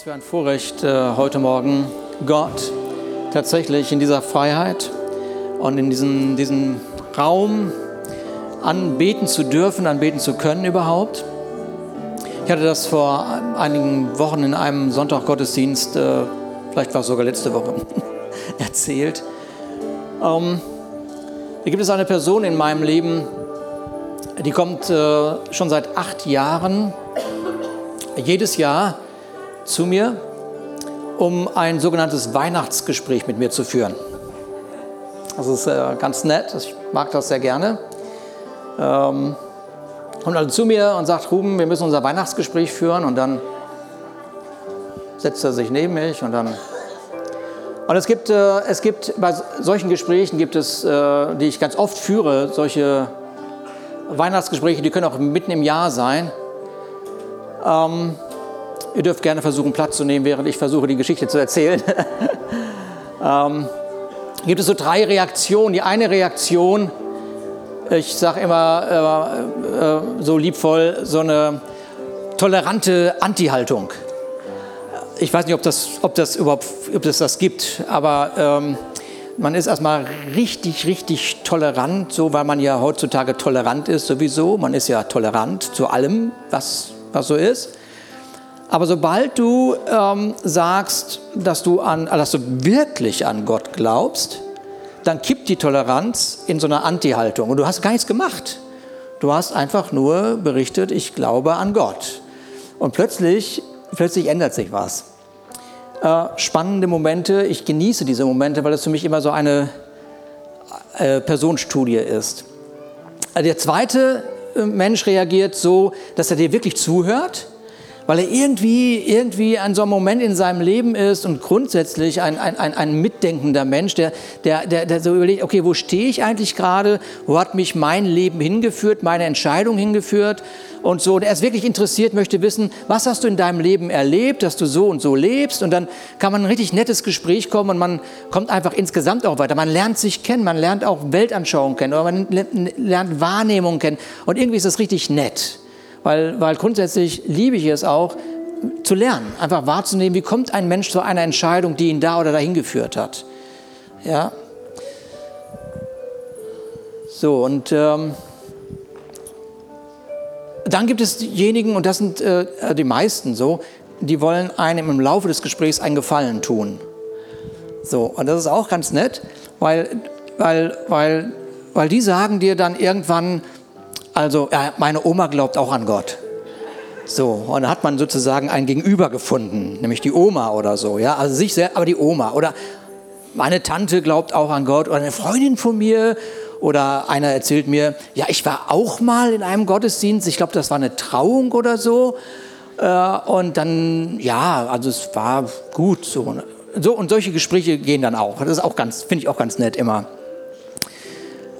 Was für ein Vorrecht äh, heute Morgen, Gott tatsächlich in dieser Freiheit und in diesem, diesem Raum anbeten zu dürfen, anbeten zu können überhaupt. Ich hatte das vor einigen Wochen in einem Sonntag-Gottesdienst, äh, vielleicht war es sogar letzte Woche, erzählt. Ähm, hier gibt es eine Person in meinem Leben, die kommt äh, schon seit acht Jahren jedes Jahr zu mir, um ein sogenanntes Weihnachtsgespräch mit mir zu führen. Das ist äh, ganz nett, ich mag das sehr gerne. Ähm, kommt also zu mir und sagt, Ruben, wir müssen unser Weihnachtsgespräch führen und dann setzt er sich neben mich und dann... Und es gibt, äh, es gibt bei solchen Gesprächen gibt es, äh, die ich ganz oft führe, solche Weihnachtsgespräche, die können auch mitten im Jahr sein. Ähm, Ihr dürft gerne versuchen, Platz zu nehmen, während ich versuche, die Geschichte zu erzählen. ähm, gibt es so drei Reaktionen. Die eine Reaktion, ich sage immer äh, äh, so liebvoll, so eine tolerante Anti-Haltung. Ich weiß nicht, ob das, ob das überhaupt ob das, das gibt, aber ähm, man ist erstmal richtig, richtig tolerant, so weil man ja heutzutage tolerant ist sowieso. Man ist ja tolerant zu allem, was, was so ist. Aber sobald du ähm, sagst, dass du, an, dass du wirklich an Gott glaubst, dann kippt die Toleranz in so eine Anti-Haltung. Und du hast gar nichts gemacht. Du hast einfach nur berichtet, ich glaube an Gott. Und plötzlich, plötzlich ändert sich was. Äh, spannende Momente, ich genieße diese Momente, weil es für mich immer so eine äh, Personenstudie ist. Äh, der zweite äh, Mensch reagiert so, dass er dir wirklich zuhört weil er irgendwie, irgendwie an so einem Moment in seinem Leben ist und grundsätzlich ein, ein, ein, ein mitdenkender Mensch, der, der, der, der so überlegt, okay, wo stehe ich eigentlich gerade, wo hat mich mein Leben hingeführt, meine Entscheidung hingeführt und so. Und er ist wirklich interessiert, möchte wissen, was hast du in deinem Leben erlebt, dass du so und so lebst und dann kann man ein richtig nettes Gespräch kommen und man kommt einfach insgesamt auch weiter. Man lernt sich kennen, man lernt auch Weltanschauung kennen oder man lernt Wahrnehmung kennen und irgendwie ist das richtig nett weil, weil grundsätzlich liebe ich es auch, zu lernen, einfach wahrzunehmen, wie kommt ein Mensch zu einer Entscheidung, die ihn da oder dahin geführt hat. Ja. So, und ähm, dann gibt es diejenigen, und das sind äh, die meisten so, die wollen einem im Laufe des Gesprächs einen Gefallen tun. So, und das ist auch ganz nett, weil, weil, weil, weil die sagen dir dann irgendwann, also ja, meine Oma glaubt auch an Gott. So, und dann hat man sozusagen ein Gegenüber gefunden, nämlich die Oma oder so, ja, also sich sehr, aber die Oma oder meine Tante glaubt auch an Gott oder eine Freundin von mir oder einer erzählt mir, ja, ich war auch mal in einem Gottesdienst, ich glaube, das war eine Trauung oder so äh, und dann, ja, also es war gut so. so und solche Gespräche gehen dann auch, das ist auch ganz, finde ich auch ganz nett immer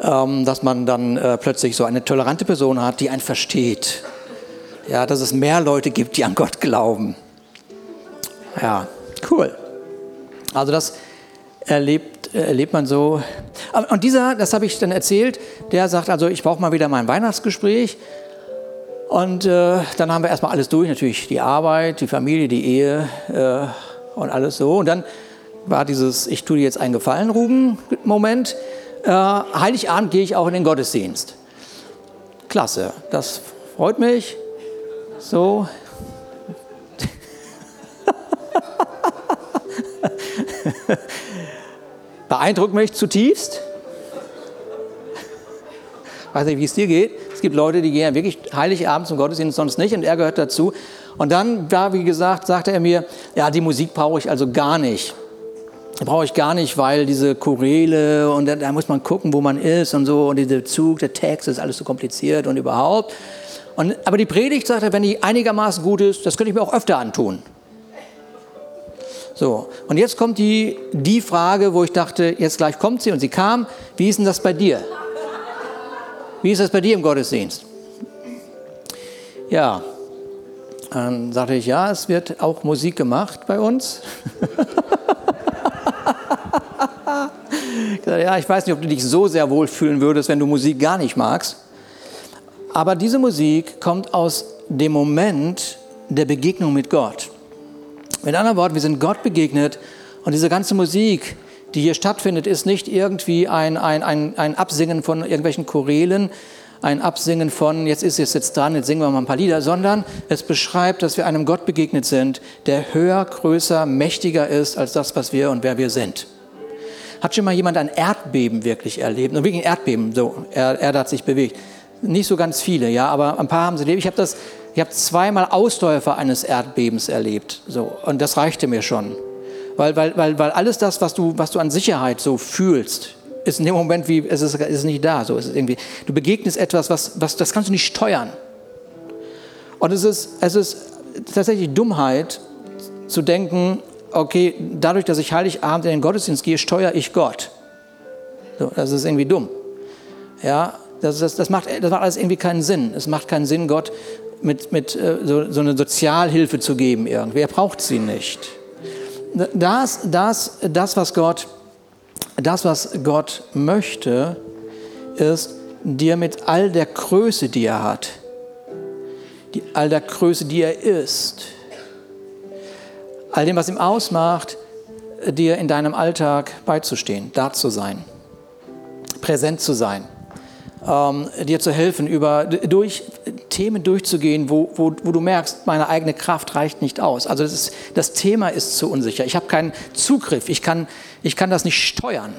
dass man dann äh, plötzlich so eine tolerante Person hat, die einen versteht. Ja, dass es mehr Leute gibt, die an Gott glauben. Ja, cool. Also das erlebt, erlebt man so. Und dieser, das habe ich dann erzählt, der sagt also, ich brauche mal wieder mein Weihnachtsgespräch. Und äh, dann haben wir erstmal alles durch, natürlich die Arbeit, die Familie, die Ehe äh, und alles so. Und dann war dieses Ich tue dir jetzt einen Gefallen, Ruben, Moment äh, Heiligabend gehe ich auch in den Gottesdienst. Klasse, das freut mich. So. Beeindruckt mich zutiefst. Ich weiß nicht, wie es dir geht. Es gibt Leute, die gehen wirklich Heiligabend zum Gottesdienst, sonst nicht, und er gehört dazu. Und dann, ja, wie gesagt, sagte er mir, ja, die Musik brauche ich also gar nicht brauche ich gar nicht, weil diese Choräle und da, da, muss man gucken, wo man ist und so und dieser Zug, der Text ist alles so kompliziert und überhaupt. Und, aber die Predigt sagt er, wenn die einigermaßen gut ist, das könnte ich mir auch öfter antun. So, und jetzt kommt die, die Frage, wo ich dachte, jetzt gleich kommt sie und sie kam, wie ist denn das bei dir? Wie ist das bei dir im Gottesdienst? Ja, dann sagte ich, ja, es wird auch Musik gemacht bei uns. ja, ich weiß nicht, ob du dich so sehr wohlfühlen würdest, wenn du Musik gar nicht magst. Aber diese Musik kommt aus dem Moment der Begegnung mit Gott. Mit anderen Worten, wir sind Gott begegnet und diese ganze Musik, die hier stattfindet, ist nicht irgendwie ein, ein, ein, ein Absingen von irgendwelchen Chorälen, ein Absingen von, jetzt ist es jetzt dran, jetzt singen wir mal ein paar Lieder, sondern es beschreibt, dass wir einem Gott begegnet sind, der höher, größer, mächtiger ist als das, was wir und wer wir sind. Hat schon mal jemand ein Erdbeben wirklich erlebt? Und ein Erdbeben, so, er, Erde hat sich bewegt. Nicht so ganz viele, ja, aber ein paar haben sie erlebt. Ich habe das, ich habe zweimal Ausläufer eines Erdbebens erlebt, so, und das reichte mir schon. Weil, weil, weil, weil alles das, was du, was du an Sicherheit so fühlst, ist in dem Moment wie, es ist, ist nicht da. So, es ist irgendwie, du begegnest etwas, was, was, das kannst du nicht steuern. Und es ist, es ist tatsächlich Dummheit zu denken, okay, dadurch, dass ich Heiligabend in den Gottesdienst gehe, steuere ich Gott. So, das ist irgendwie dumm. Ja, das, das, das, macht, das macht alles irgendwie keinen Sinn. Es macht keinen Sinn, Gott mit, mit äh, so, so eine Sozialhilfe zu geben irgendwie. Er braucht sie nicht. Das, das, das, was Gott das, was Gott möchte, ist, dir mit all der Größe, die er hat, die, all der Größe, die er ist, all dem, was ihm ausmacht, dir in deinem Alltag beizustehen, da zu sein, präsent zu sein, ähm, dir zu helfen, über, durch Themen durchzugehen, wo, wo, wo du merkst, meine eigene Kraft reicht nicht aus. Also das, ist, das Thema ist zu unsicher. Ich habe keinen Zugriff, ich kann, ich kann das nicht steuern.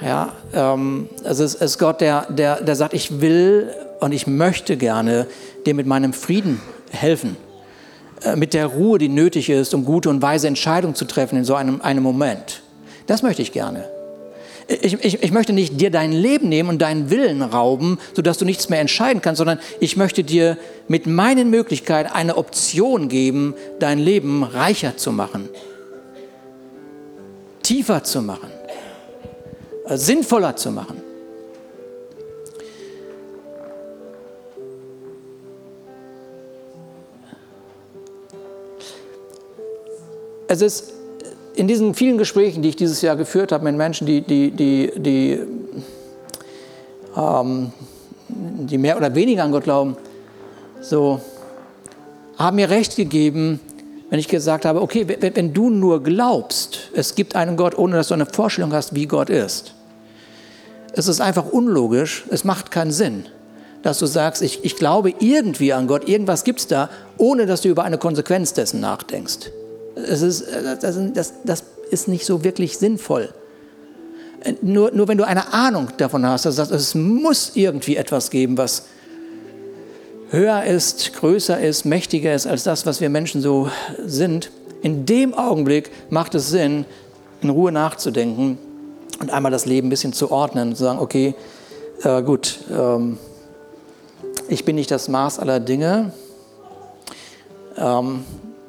Ja, ähm, also es ist Gott, der, der, der sagt, ich will und ich möchte gerne dir mit meinem Frieden helfen, mit der Ruhe, die nötig ist, um gute und weise Entscheidungen zu treffen in so einem, einem Moment. Das möchte ich gerne. Ich, ich, ich, möchte nicht dir dein Leben nehmen und deinen Willen rauben, sodass du nichts mehr entscheiden kannst, sondern ich möchte dir mit meinen Möglichkeiten eine Option geben, dein Leben reicher zu machen, tiefer zu machen, äh, sinnvoller zu machen. Es ist in diesen vielen Gesprächen, die ich dieses Jahr geführt habe mit Menschen, die, die, die, die, ähm, die mehr oder weniger an Gott glauben, so, haben mir recht gegeben, wenn ich gesagt habe, okay, wenn, wenn du nur glaubst, es gibt einen Gott, ohne dass du eine Vorstellung hast, wie Gott ist. Es ist einfach unlogisch, es macht keinen Sinn, dass du sagst, ich, ich glaube irgendwie an Gott, irgendwas gibt es da, ohne dass du über eine Konsequenz dessen nachdenkst. Es ist, äh, das, das, ist nicht so wirklich sinnvoll. Äh, nur, nur wenn du eine Ahnung davon hast, dass es muss irgendwie etwas geben, was höher ist, größer ist, mächtiger ist als das, was wir Menschen so sind, in dem Augenblick macht es Sinn, in Ruhe nachzudenken und einmal das Leben ein bisschen zu ordnen und zu sagen, okay, äh, gut, ähm, ich bin nicht das Maß aller Dinge, ähm,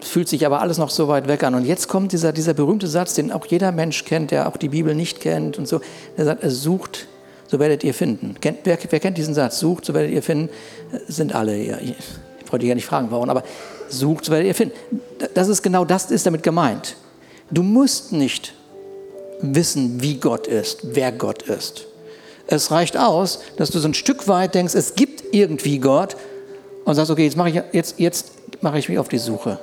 fühlt sich aber alles noch so weit weg an. Und jetzt kommt dieser, dieser berühmte Satz, den auch jeder Mensch kennt, der auch die Bibel nicht kennt und so. Der sagt, sucht, so werdet ihr finden. Kennt, wer, wer, kennt diesen Satz? Sucht, so werdet ihr finden. Sind alle hier. Ich wollte ja nicht fragen, warum, aber sucht, so werdet ihr finden. Das ist genau das, ist damit gemeint. Du musst nicht wissen, wie Gott ist, wer Gott ist. Es reicht aus, dass du so ein Stück weit denkst, es gibt irgendwie Gott und sagst, okay, jetzt mache ich, jetzt, jetzt mache ich mich auf die Suche.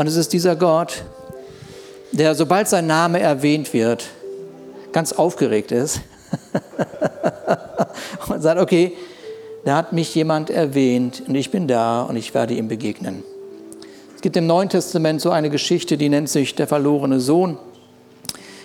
Und es ist dieser Gott, der, sobald sein Name erwähnt wird, ganz aufgeregt ist und sagt, okay, da hat mich jemand erwähnt und ich bin da und ich werde ihm begegnen. Es gibt im Neuen Testament so eine Geschichte, die nennt sich der verlorene Sohn.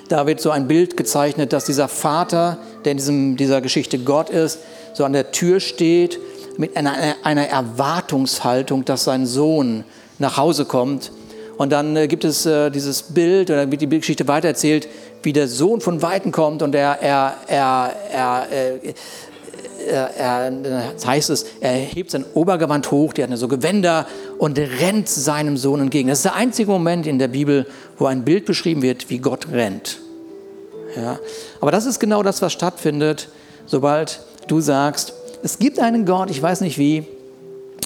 Da wird so ein Bild gezeichnet, dass dieser Vater, der in diesem, dieser Geschichte Gott ist, so an der Tür steht mit einer, einer Erwartungshaltung, dass sein Sohn nach Hause kommt und dann äh, gibt es äh, dieses Bild, oder wird die Bildgeschichte weitererzählt, wie der Sohn von Weitem kommt und er, er, er, er, äh, er, er, das heißt es, er hebt sein Obergewand hoch, die hat so Gewänder und rennt seinem Sohn entgegen. Das ist der einzige Moment in der Bibel, wo ein Bild beschrieben wird, wie Gott rennt. Ja. Aber das ist genau das, was stattfindet, sobald du sagst, es gibt einen Gott, ich weiß nicht wie,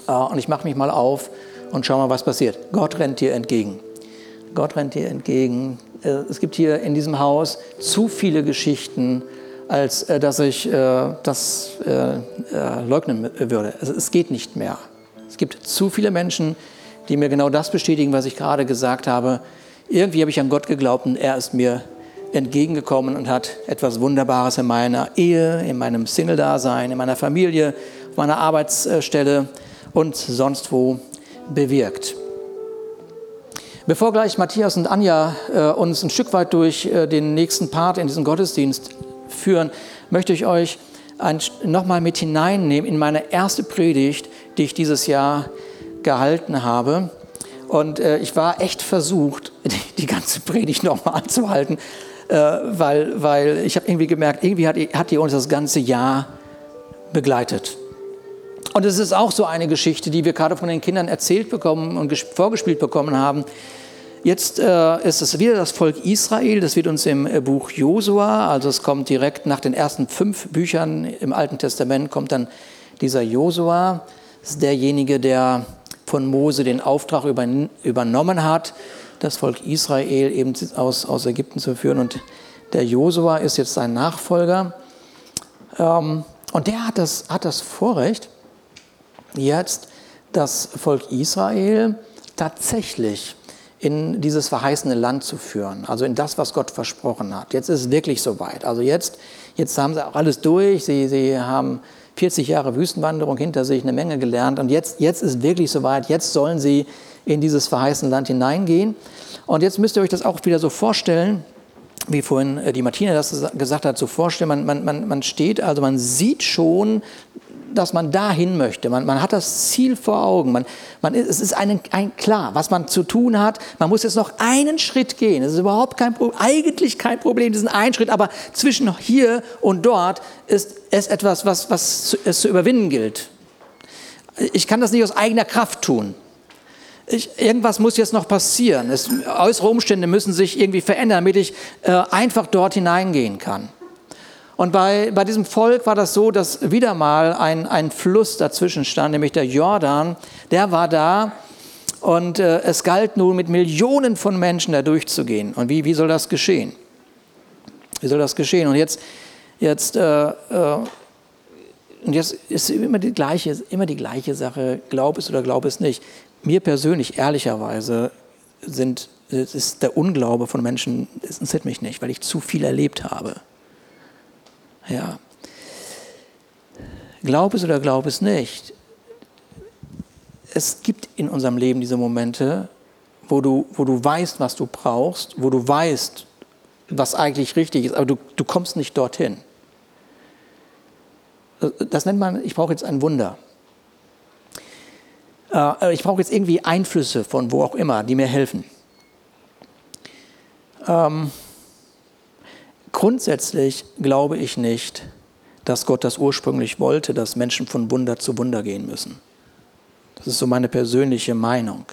und ich mache mich mal auf und schau mal, was passiert. Gott rennt dir entgegen. Gott rennt dir entgegen. Äh, es gibt hier in diesem Haus zu viele Geschichten, als äh, dass ich äh, das leugnen würde. Es geht nicht mehr. Es gibt zu viele Menschen, die mir genau das bestätigen, was ich gerade gesagt habe. Irgendwie habe ich an Gott geglaubt und er ist mir entgegengekommen und hat etwas Wunderbares in meiner Ehe, in meinem Single-Dasein, in meiner Familie, auf meiner Arbeitsstelle und sonst wo bewirkt. Bevor gleich Matthias und Anja äh, uns ein Stück weit durch äh, den nächsten Part in diesem Gottesdienst führen, möchte ich euch nochmal mit hineinnehmen in meine erste Predigt, die ich dieses Jahr gehalten habe. Und äh, ich war echt versucht, die, die ganze Predigt nochmal anzuhalten, äh, weil, weil ich habe irgendwie gemerkt, irgendwie hat, hat die uns das ganze Jahr begleitet. Und es ist auch so eine Geschichte, die wir gerade von den Kindern erzählt bekommen und vorgespielt bekommen haben. Jetzt äh, ist es wieder das Volk Israel, das wird uns im äh, Buch Josua, also es kommt direkt nach den ersten fünf Büchern im Alten Testament, kommt dann dieser Josua, ist derjenige, der von Mose den Auftrag übernommen hat, das Volk Israel eben aus, aus Ägypten zu führen. Und der Josua ist jetzt sein Nachfolger. Ähm, und der hat das, hat das Vorrecht, jetzt das Volk Israel tatsächlich in dieses verheißene Land zu führen, also in das, was Gott versprochen hat. Jetzt ist es wirklich soweit. Also jetzt, jetzt haben sie auch alles durch. Sie, sie haben 40 Jahre Wüstenwanderung hinter sich, eine Menge gelernt. Und jetzt, jetzt ist wirklich soweit. Jetzt sollen sie in dieses verheißene Land hineingehen. Und jetzt müsst ihr euch das auch wieder so vorstellen, wie vorhin äh, die Martina das gesagt hat, so vorstellen, man, man, man, steht, also man sieht schon dass man dahin möchte. Man, man hat das Ziel vor Augen. Man, man, es ist ein, ein, klar, was man zu tun hat. Man muss jetzt noch einen Schritt gehen. Das ist überhaupt kein Problem, eigentlich kein Problem, diesen einen Schritt. Aber zwischen hier und dort ist es etwas, was, was es zu überwinden gilt. Ich kann das nicht aus eigener Kraft tun. Ich, irgendwas muss jetzt noch passieren. Es, äußere Umstände müssen sich irgendwie verändern, damit ich äh, einfach dort hineingehen kann. Und bei, bei diesem Volk war das so, dass wieder mal ein, ein Fluss dazwischen stand, nämlich der Jordan. Der war da und äh, es galt nun, mit Millionen von Menschen da durchzugehen. Und wie, wie soll das geschehen? Wie soll das geschehen? Und jetzt, jetzt, äh, äh, und jetzt ist immer die, gleiche, immer die gleiche Sache, glaub es oder glaub es nicht. Mir persönlich, ehrlicherweise, sind, ist der Unglaube von Menschen, es interessiert mich nicht, weil ich zu viel erlebt habe. Ja. Glaub es oder glaub es nicht. Es gibt in unserem Leben diese Momente, wo du, wo du weißt, was du brauchst, wo du weißt, was eigentlich richtig ist, aber du, du kommst nicht dorthin. Das nennt man, ich brauche jetzt ein Wunder. Äh, ich brauche jetzt irgendwie Einflüsse von wo auch immer, die mir helfen. Ähm, Grundsätzlich glaube ich nicht, dass Gott das ursprünglich wollte, dass Menschen von Wunder zu Wunder gehen müssen. Das ist so meine persönliche Meinung.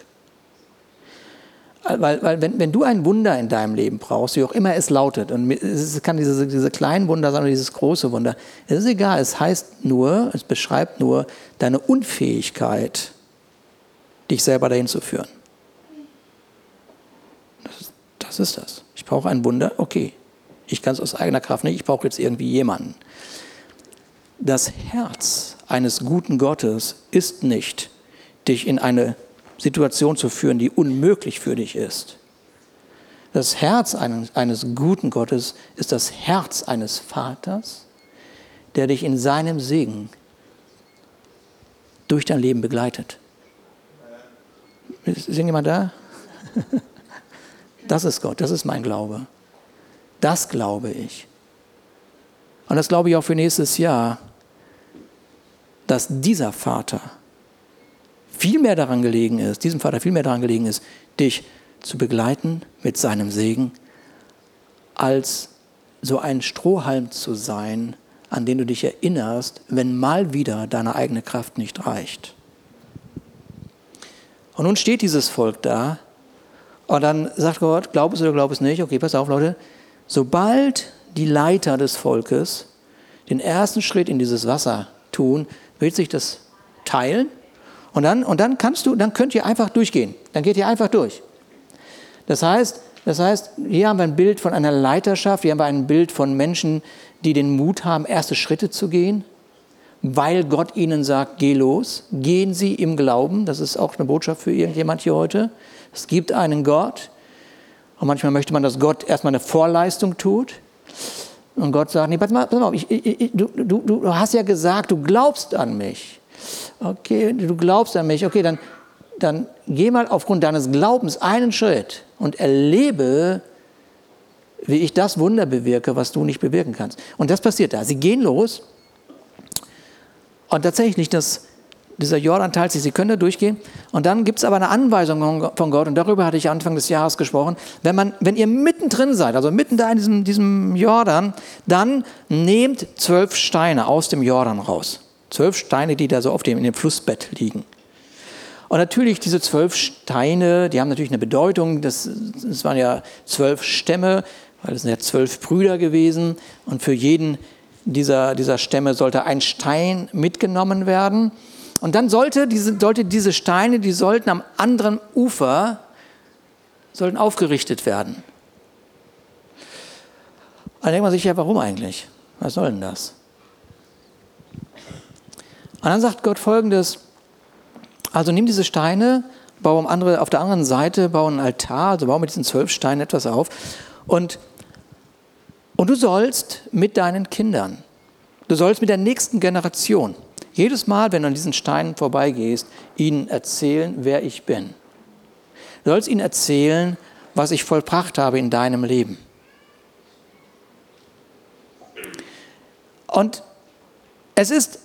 Weil, weil wenn, wenn, du ein Wunder in deinem Leben brauchst, wie auch immer es lautet, und es kann diese, diese kleinen Wunder sein oder dieses große Wunder, es ist egal, es heißt nur, es beschreibt nur deine Unfähigkeit, dich selber dahin zu führen. Das, das ist das. Ich brauche ein Wunder, okay, ich kann es aus eigener Kraft nicht, ich brauche jetzt irgendwie jemanden. Das Herz eines guten Gottes ist nicht, dich in eine Situation zu führen, die unmöglich für dich ist. Das Herz eines, eines guten Gottes ist das Herz eines Vaters, der dich in seinem Segen durch dein Leben begleitet. Ist jemand da? Das ist Gott, das ist mein Glaube. Das glaube ich. Und das glaube ich auch für nächstes Jahr, dass dieser Vater viel mehr daran gelegen ist, diesem Vater viel mehr daran gelegen ist, dich zu begleiten mit seinem Segen, als so ein Strohhalm zu sein, an den du dich erinnerst, wenn mal wieder deine eigene Kraft nicht reicht. Und nun steht dieses Volk da und dann sagt Gott, glaub es oder glaub es nicht, okay, pass auf Leute, Sobald die Leiter des Volkes den ersten Schritt in dieses Wasser tun, wird sich das teilen und dann, und dann kannst du, dann könnt ihr einfach durchgehen. Dann geht ihr einfach durch. Das heißt, das heißt, hier haben wir ein Bild von einer Leiterschaft, hier haben wir ein Bild von Menschen, die den Mut haben, erste Schritte zu gehen. Weil Gott ihnen sagt, geh los, gehen Sie im Glauben. Das ist auch eine Botschaft für irgendjemand hier heute. Es gibt einen Gott. Und manchmal möchte man, dass Gott erstmal eine Vorleistung tut. Und Gott sagt, nee, pass mal, pass mal ich, ich, du, du, du hast ja gesagt, du glaubst an mich. Okay, du glaubst an mich. Okay, dann, dann geh mal aufgrund deines Glaubens einen Schritt und erlebe, wie ich das Wunder bewirke, was du nicht bewirken kannst. Und das passiert da. Sie gehen los und tatsächlich, das, dieser Jordan teilt sich, sie können da durchgehen. Und dann gibt es aber eine Anweisung von Gott, und darüber hatte ich Anfang des Jahres gesprochen. Wenn, man, wenn ihr mittendrin seid, also mitten da in diesem, diesem Jordan, dann nehmt zwölf Steine aus dem Jordan raus. Zwölf Steine, die da so auf dem, in dem Flussbett liegen. Und natürlich diese zwölf Steine, die haben natürlich eine Bedeutung. Das, das waren ja zwölf Stämme, weil es sind ja zwölf Brüder gewesen. Und für jeden dieser, dieser Stämme sollte ein Stein mitgenommen werden. Und dann sollte diese, sollte diese Steine, die sollten am anderen Ufer, sollten aufgerichtet werden. dann denkt man sich ja, warum eigentlich? Was soll denn das? Und dann sagt Gott folgendes, also nimm diese Steine, bau andere, auf der anderen Seite, bau einen Altar, also bau mit diesen zwölf Steinen etwas auf und und du sollst mit deinen Kindern, du sollst mit der nächsten Generation, jedes Mal, wenn du an diesen Steinen vorbeigehst, ihnen erzählen, wer ich bin. Du sollst ihnen erzählen, was ich vollbracht habe in deinem Leben. Und es ist,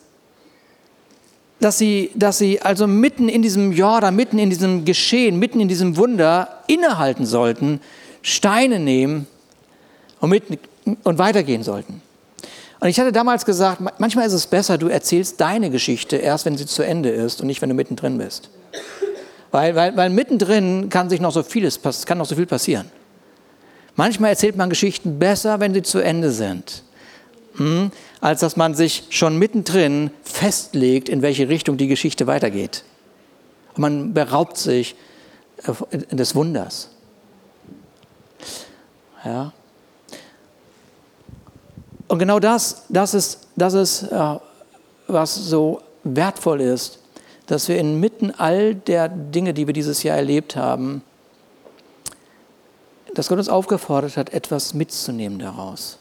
dass sie, dass sie also mitten in diesem Jordan, mitten in diesem Geschehen, mitten in diesem Wunder innehalten sollten, Steine nehmen und mit und weitergehen sollten. Und ich hatte damals gesagt, manchmal ist es besser, du erzählst deine Geschichte erst, wenn sie zu Ende ist und nicht, wenn du mittendrin bist. Weil, weil, weil mittendrin kann sich noch so vieles, kann noch so viel passieren. Manchmal erzählt man Geschichten besser, wenn sie zu Ende sind, hm, als dass man sich schon mittendrin festlegt, in welche Richtung die Geschichte weitergeht. Und man beraubt sich äh, des Wunders. Ja. Und genau das, das ist, das ist äh, was so wertvoll ist, dass wir inmitten all der Dinge, die wir dieses Jahr erlebt haben, dass Gott uns aufgefordert hat, etwas mitzunehmen daraus.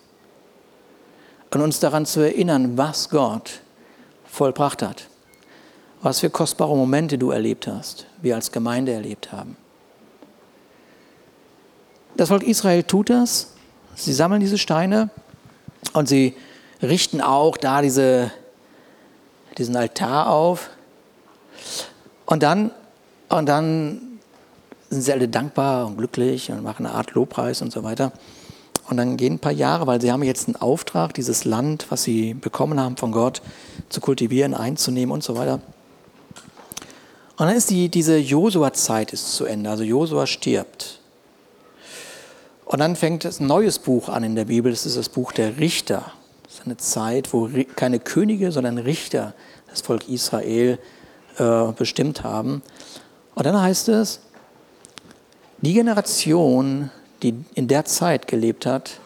Und uns daran zu erinnern, was Gott vollbracht hat. Was für kostbare Momente du erlebt hast, wir als Gemeinde erlebt haben. Das Volk Israel tut das. Sie sammeln diese Steine und sie richten auch da diese, diesen Altar auf. Und dann, und dann sind sie alle dankbar und glücklich und machen eine Art Lobpreis und so weiter. Und dann gehen ein paar Jahre, weil sie haben jetzt einen Auftrag, dieses Land, was sie bekommen haben von Gott, zu kultivieren, einzunehmen und so weiter. Und dann ist die, diese Josua-Zeit zu Ende. Also Josua stirbt. Und dann fängt ein neues Buch an in der Bibel, das ist das Buch der Richter. Das ist eine Zeit, wo keine Könige, sondern Richter das Volk Israel äh, bestimmt haben. Und dann heißt es, die Generation, die in der Zeit gelebt hat,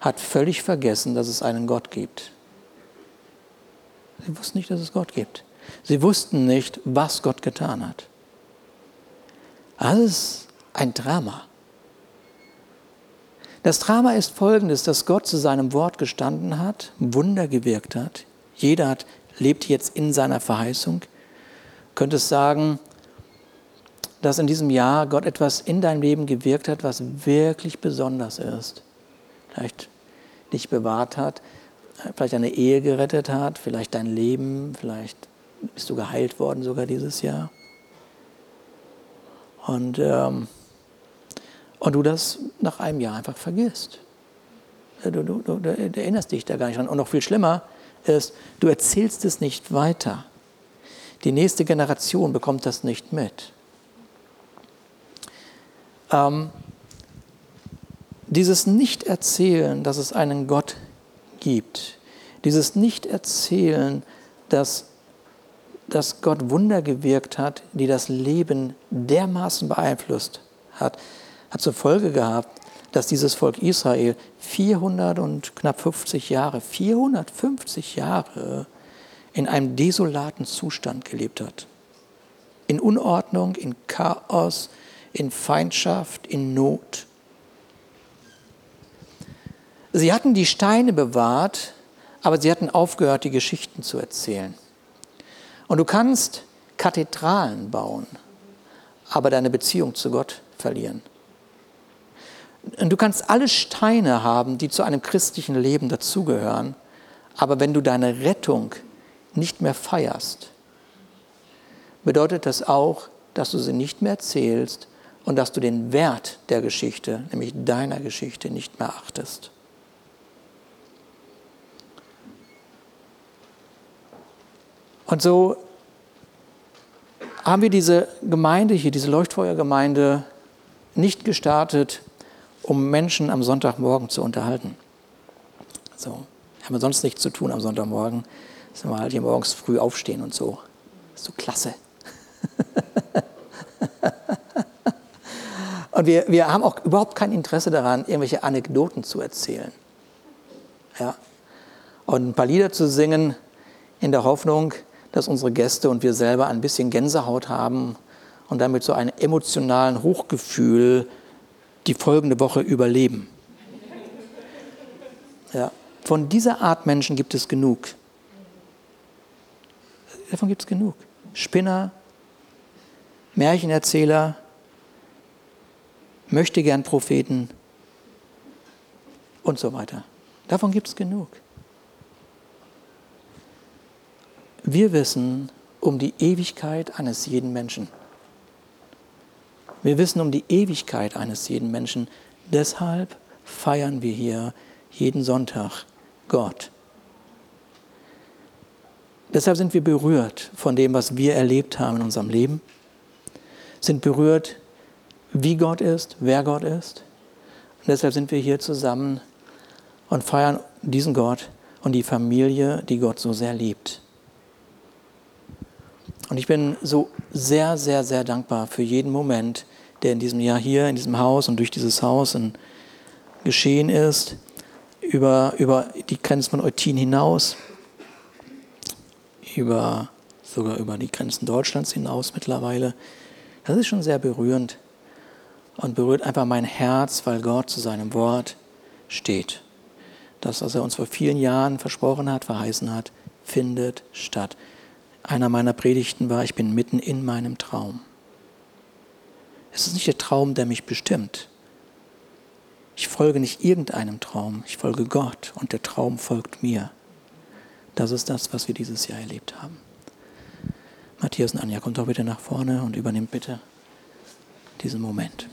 hat völlig vergessen, dass es einen Gott gibt. Sie wussten nicht, dass es Gott gibt. Sie wussten nicht, was Gott getan hat. Das ist ein Drama. Das Drama ist folgendes, dass Gott zu seinem Wort gestanden hat, Wunder gewirkt hat. Jeder hat, lebt jetzt in seiner Verheißung. Könnte es sagen, dass in diesem Jahr Gott etwas in deinem Leben gewirkt hat, was wirklich besonders ist. Vielleicht dich bewahrt hat, vielleicht deine Ehe gerettet hat, vielleicht dein Leben, vielleicht bist du geheilt worden sogar dieses Jahr. Und ähm, und du das nach einem Jahr einfach vergisst. Du, du, du, du erinnerst dich da gar nicht dran. Und noch viel schlimmer ist, du erzählst es nicht weiter. Die nächste Generation bekommt das nicht mit. Ähm, dieses Nicht-Erzählen, dass es einen Gott gibt, dieses Nicht-Erzählen, dass, dass Gott Wunder gewirkt hat, die das Leben dermaßen beeinflusst hat, hat zur Folge gehabt, dass dieses Volk Israel 400 und knapp 50 Jahre, 450 Jahre in einem desolaten Zustand gelebt hat. In Unordnung, in Chaos, in Feindschaft, in Not. Sie hatten die Steine bewahrt, aber sie hatten aufgehört, die Geschichten zu erzählen. Und du kannst Kathedralen bauen, aber deine Beziehung zu Gott verlieren. Du kannst alle Steine haben, die zu einem christlichen Leben dazugehören, aber wenn du deine Rettung nicht mehr feierst, bedeutet das auch, dass du sie nicht mehr erzählst und dass du den Wert der Geschichte, nämlich deiner Geschichte, nicht mehr achtest. Und so haben wir diese Gemeinde hier, diese Leuchtfeuergemeinde, nicht gestartet, um Menschen am Sonntagmorgen zu unterhalten. So, haben wir sonst nichts zu tun am Sonntagmorgen. Sind wir halt hier morgens früh aufstehen und so. ist so klasse. und wir, wir haben auch überhaupt kein Interesse daran, irgendwelche Anekdoten zu erzählen. Ja. Und ein paar Lieder zu singen in der Hoffnung, dass unsere Gäste und wir selber ein bisschen Gänsehaut haben und damit so einen emotionalen Hochgefühl die folgende Woche überleben. Ja. Von dieser Art Menschen gibt es genug. Davon gibt es genug. Spinner, Märchenerzähler, möchte gern Propheten und so weiter. Davon gibt es genug. Wir wissen um die Ewigkeit eines jeden Menschen. Wir wissen um die Ewigkeit eines jeden Menschen. Deshalb feiern wir hier jeden Sonntag Gott. Deshalb sind wir berührt von dem, was wir erlebt haben in unserem Leben, sind berührt, wie Gott ist, wer Gott ist. Und deshalb sind wir hier zusammen und feiern diesen Gott und die Familie, die Gott so sehr liebt. Und ich bin so sehr, sehr, sehr dankbar für jeden Moment, der in diesem Jahr hier, in diesem Haus und durch dieses Haus geschehen ist, über, über die Grenzen von Eutin hinaus, über, sogar über die Grenzen Deutschlands hinaus mittlerweile. Das ist schon sehr berührend und berührt einfach mein Herz, weil Gott zu seinem Wort steht. Das, was er uns vor vielen Jahren versprochen hat, verheißen hat, findet statt. Einer meiner Predigten war, ich bin mitten in meinem Traum. Es ist nicht der Traum, der mich bestimmt. Ich folge nicht irgendeinem Traum, ich folge Gott und der Traum folgt mir. Das ist das, was wir dieses Jahr erlebt haben. Matthias und Anja, kommt doch bitte nach vorne und übernimmt bitte diesen Moment.